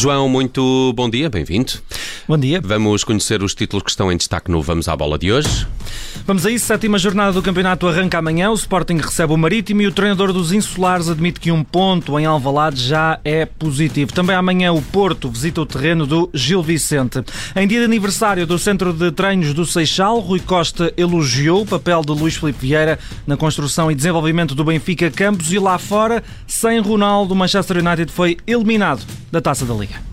João, muito bom dia, bem-vindo. Bom dia. Vamos conhecer os títulos que estão em destaque no Vamos à Bola de hoje. Vamos a isso, sétima jornada do campeonato arranca amanhã, o Sporting recebe o Marítimo e o treinador dos Insulares admite que um ponto em Alvalade já é positivo. Também amanhã o Porto visita o terreno do Gil Vicente. Em dia de aniversário do Centro de Treinos do Seixal, Rui Costa elogiou o papel de Luís Filipe Vieira na construção e desenvolvimento do Benfica Campos e lá fora, sem Ronaldo, o Manchester United foi eliminado da Taça da Liga.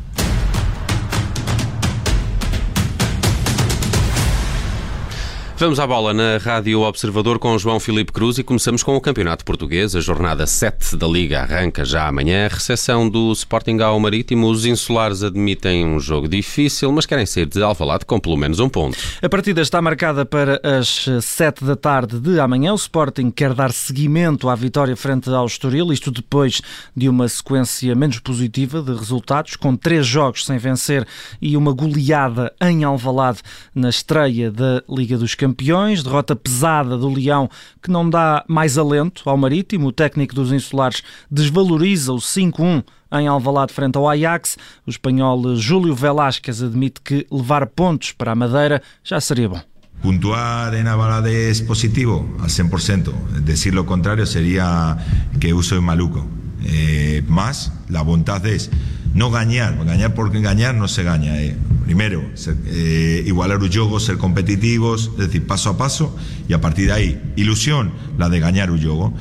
Vamos à bola na Rádio Observador com João Filipe Cruz e começamos com o Campeonato Português. A jornada 7 da Liga arranca já amanhã. A recepção do Sporting ao Marítimo. Os insulares admitem um jogo difícil, mas querem sair de Alvalade com pelo menos um ponto. A partida está marcada para as 7 da tarde de amanhã. O Sporting quer dar seguimento à vitória frente ao Estoril, isto depois de uma sequência menos positiva de resultados, com três jogos sem vencer e uma goleada em Alvalade na estreia da Liga dos Campeões campeões, derrota pesada do Leão que não dá mais alento ao Marítimo. O técnico dos Insulares desvaloriza o 5-1 em Alvalade frente ao Ajax. O espanhol Júlio Velásquez admite que levar pontos para a Madeira já seria bom. Puntuar en Alvalade es positivo al 100%. Decir lo contrario sería que yo soy maluco. Eh, más la voluntad es no ganar, ganar porque ganar no se gana. Eh. Primero, eh, igualar ser competitivos, es decir, paso a paso, y a partir de ahí, ilusión, la de ganar un juego.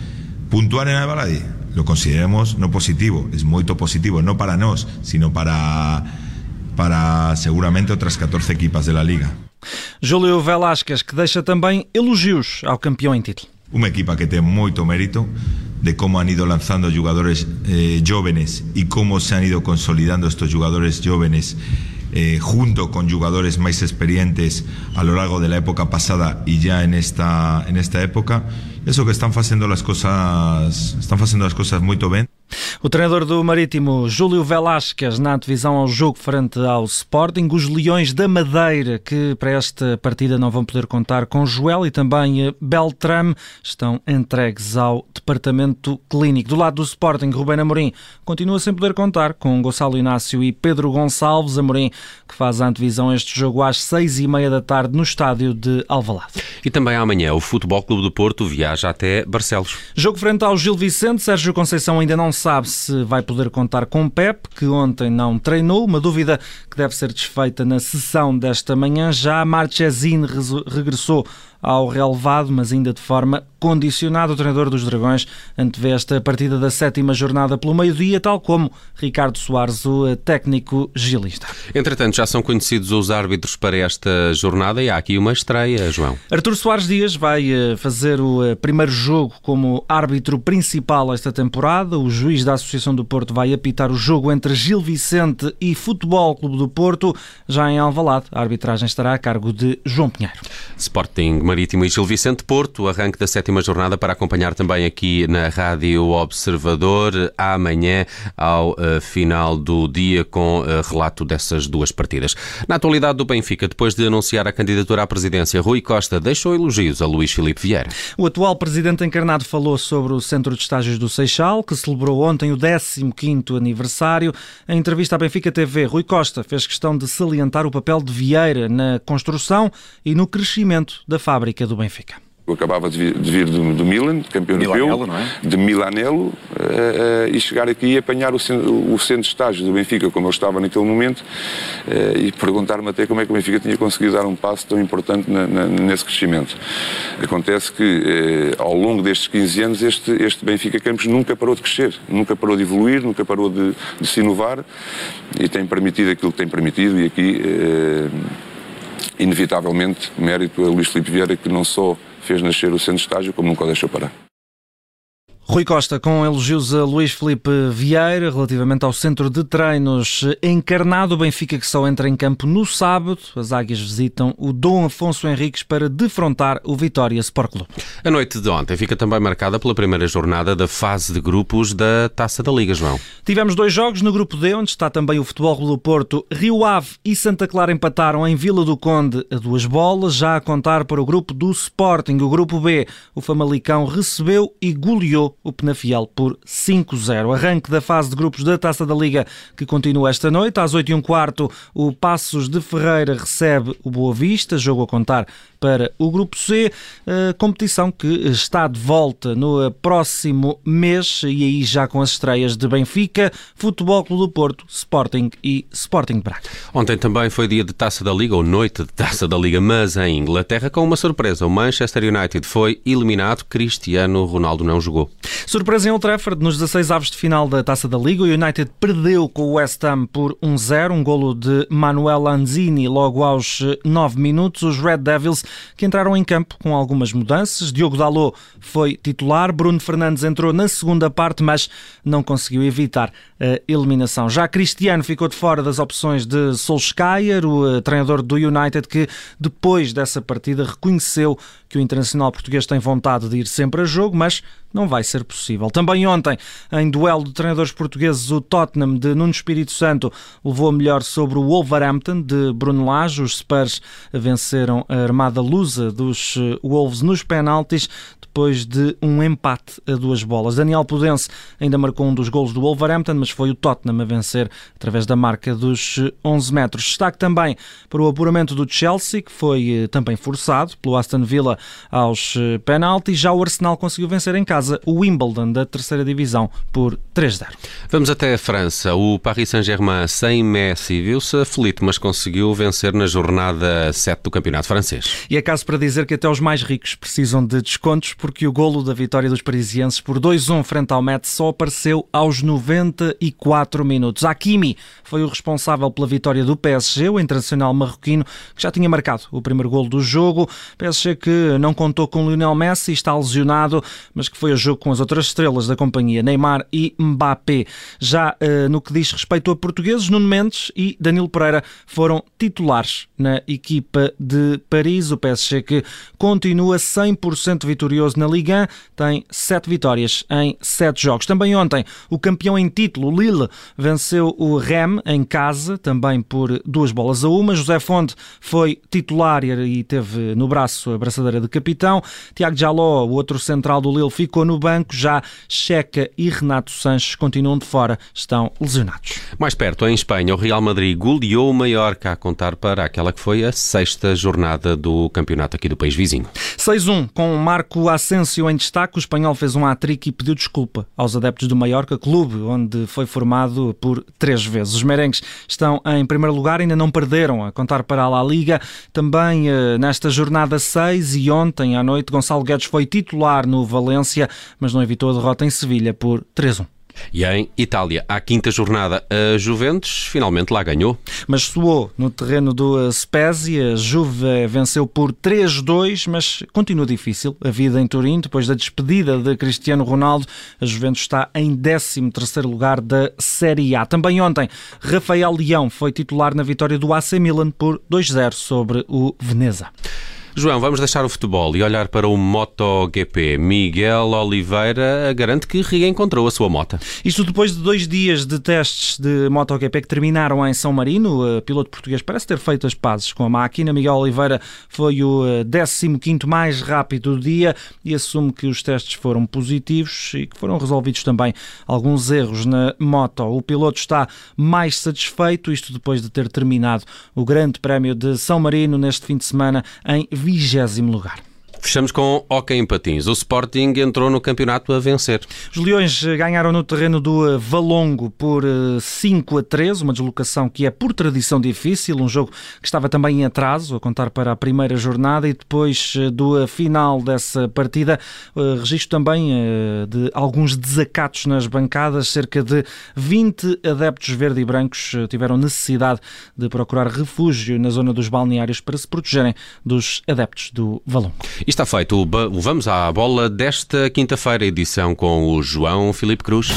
Puntuar en Alvalade, lo consideramos no positivo, es muy positivo, no para nos, sino para, para seguramente otras 14 equipas de la liga. Júlio Velasquez, que deixa também elogios ao campeão em título. Una equipa que tiene mucho mérito de cómo han ido lanzando jugadores eh, jóvenes y cómo se han ido consolidando estos jugadores jóvenes eh, junto con jugadores más experientes a lo largo de la época pasada y ya en esta, en esta época. Eso que están haciendo las cosas, están haciendo las cosas muy bien. O treinador do Marítimo, Júlio Velasquez, na divisão ao jogo frente ao Sporting. Os Leões da Madeira, que para esta partida não vão poder contar com Joel e também Beltrame, estão entregues ao departamento clínico. Do lado do Sporting, Rubén Amorim continua sem poder contar com Gonçalo Inácio e Pedro Gonçalves. Amorim, que faz a antevisão este jogo às seis e meia da tarde no estádio de Alvalade. E também amanhã o Futebol Clube do Porto viaja até Barcelos. Jogo frente ao Gil Vicente. Sérgio Conceição ainda não sabe se vai poder contar com Pep, que ontem não treinou. Uma dúvida que deve ser desfeita na sessão desta manhã. Já Marchesine regressou ao relevado, mas ainda de forma condicionada. O treinador dos Dragões antevê esta partida da sétima jornada pelo meio-dia, tal como Ricardo Soares, o técnico gilista. Entretanto, já são conhecidos os árbitros para esta jornada e há aqui uma estreia, João. Artur Soares Dias vai eh, fazer o eh, primeiro jogo como árbitro principal esta temporada. O juiz da Associação do Porto vai apitar o jogo entre Gil Vicente e Futebol Clube do Porto. Já em Alvalade, a arbitragem estará a cargo de João Pinheiro. Sporting Marítimo e Gil Vicente Porto, arranque da sétima jornada para acompanhar também aqui na Rádio Observador amanhã ao uh, final do dia com uh, relato dessas duas partidas. Na atualidade do Benfica, depois de anunciar a candidatura à presidência, Rui Costa deixou elogios a Luís Filipe Vieira. O atual presidente encarnado falou sobre o Centro de Estágios do Seixal, que celebrou ontem o 15º aniversário. Em entrevista à Benfica TV, Rui Costa fez questão de salientar o papel de Vieira na construção e no crescimento da fábrica fábrica do Benfica. Eu acabava de vir, de vir do, do, Milan, campeão Milanello, europeu, não é? de Milanello, uh, uh, e chegar aqui e apanhar o, o, centro de estágio do Benfica, como eu estava naquele momento, uh, e perguntar-me até como é que o Benfica tinha conseguido dar um passo tão importante na, na, nesse crescimento. Acontece que, ao longo destes 15 anos, este, este Benfica Campos nunca parou de crescer, nunca parou de evoluir, nunca parou de, de se inovar, e tem permitido aquilo que tem permitido, e aqui inevitavelmente, mérito a Luís Filipe Vieira, que não só fez nascer o centro de estágio, como nunca o deixou parar. Rui Costa com elogios a Luís Felipe Vieira relativamente ao centro de treinos encarnado. O Benfica que só entra em campo no sábado. As águias visitam o Dom Afonso Henriques para defrontar o Vitória Sport Clube. A noite de ontem fica também marcada pela primeira jornada da fase de grupos da Taça da Liga, João. Tivemos dois jogos no grupo D, onde está também o Futebol do Porto. Rio Ave e Santa Clara empataram em Vila do Conde a duas bolas, já a contar para o grupo do Sporting. O grupo B, o Famalicão recebeu e goleou o Penafiel por 5-0. Arranque da fase de grupos da Taça da Liga que continua esta noite. Às 8 h quarto, o Passos de Ferreira recebe o Boa Vista, jogo a contar para o Grupo C, competição que está de volta no próximo mês e aí já com as estreias de Benfica, Futebol Clube do Porto, Sporting e Sporting Braga. Ontem também foi dia de Taça da Liga, ou noite de Taça da Liga, mas em Inglaterra com uma surpresa. O Manchester United foi eliminado, Cristiano Ronaldo não jogou. Surpresa em Old Trafford, nos 16 avos de final da Taça da Liga, o United perdeu com o West Ham por 1-0, um golo de Manuel Lanzini logo aos 9 minutos. Os Red Devils que entraram em campo com algumas mudanças. Diogo Dalot foi titular, Bruno Fernandes entrou na segunda parte, mas não conseguiu evitar a eliminação. Já Cristiano ficou de fora das opções de Solskjaer, o eh, treinador do United, que depois dessa partida reconheceu que o internacional português tem vontade de ir sempre a jogo, mas não vai ser possível. Também ontem, em duelo de treinadores portugueses, o Tottenham de Nuno Espírito Santo levou a melhor sobre o Wolverhampton de Bruno Lage. Os Spurs venceram a armada lusa dos eh, Wolves nos penaltis depois de um empate a duas bolas. Daniel Pudense ainda marcou um dos golos do Wolverhampton, mas foi o Tottenham a vencer através da marca dos 11 metros. Destaque também para o apuramento do Chelsea, que foi eh, também forçado pelo Aston Villa aos eh, penaltis. Já o Arsenal conseguiu vencer em casa o Wimbledon da terceira divisão por 3-0. Vamos até a França. O Paris Saint-Germain sem Messi viu-se aflito, mas conseguiu vencer na jornada 7 do campeonato francês. E é caso para dizer que até os mais ricos precisam de descontos porque o golo da vitória dos parisienses por 2-1 frente ao Metz só apareceu aos 94 minutos. Hakimi foi o responsável pela vitória do PSG, o internacional marroquino, que já tinha marcado o primeiro golo do jogo. PSG que não contou com Lionel Messi, está lesionado, mas que foi jogo com as outras estrelas da companhia, Neymar e Mbappé. Já uh, no que diz respeito a portugueses, Nuno Mendes e Danilo Pereira foram titulares na equipa de Paris. O PSG que continua 100% vitorioso na Liga 1, tem sete vitórias em sete jogos. Também ontem, o campeão em título, Lille, venceu o Rem em casa, também por duas bolas a uma. José Fonte foi titular e teve no braço a braçadeira de capitão. Tiago Jaló, o outro central do Lille, ficou no banco. Já Checa e Renato Sanches continuam de fora, estão lesionados. Mais perto, em Espanha, o Real Madrid goleou o Mallorca a contar para aquela que foi a sexta jornada do campeonato aqui do país vizinho. 6-1 com Marco Asensio Asensio em destaque, o espanhol fez um hat-trick e pediu desculpa aos adeptos do Mallorca, clube onde foi formado por três vezes. Os merengues estão em primeiro lugar, ainda não perderam a contar para a La Liga. Também eh, nesta jornada 6 e ontem à noite, Gonçalo Guedes foi titular no Valência, mas não evitou a derrota em Sevilha por 3-1. E em Itália, à quinta jornada, a Juventus finalmente lá ganhou. Mas soou no terreno do Spezia. A Juve venceu por 3-2, mas continua difícil a vida em Turim. Depois da despedida de Cristiano Ronaldo, a Juventus está em 13º lugar da Série A. Também ontem, Rafael Leão foi titular na vitória do AC Milan por 2-0 sobre o Veneza. João, vamos deixar o futebol e olhar para o MotoGP. Miguel Oliveira garante que reencontrou a sua moto. Isto depois de dois dias de testes de MotoGP que terminaram em São Marino. O piloto português parece ter feito as pazes com a máquina. Miguel Oliveira foi o 15º mais rápido do dia e assume que os testes foram positivos e que foram resolvidos também alguns erros na moto. O piloto está mais satisfeito, isto depois de ter terminado o Grande Prémio de São Marino neste fim de semana em vigésimo lugar. Fechamos com Hockey em Patins. O Sporting entrou no campeonato a vencer. Os Leões ganharam no terreno do eh, Valongo por 5 eh, a 3, uma deslocação que é por tradição difícil, um jogo que estava também em atraso, a contar para a primeira jornada e depois eh, do final dessa partida, registro também de alguns desacatos nas bancadas, cerca de 20 adeptos verde e brancos tiveram necessidade de procurar refúgio na zona dos balneários para se protegerem dos adeptos do Valongo está feito o Vamos à Bola desta quinta-feira, edição com o João Filipe Cruz.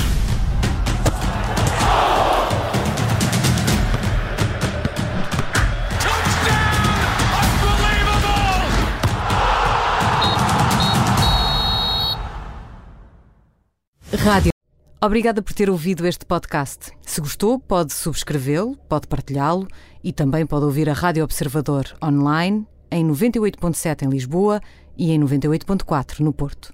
Rádio. Obrigada por ter ouvido este podcast. Se gostou, pode subscrevê-lo, pode partilhá-lo e também pode ouvir a Rádio Observador online em 98.7 em Lisboa e em 98.4 no Porto.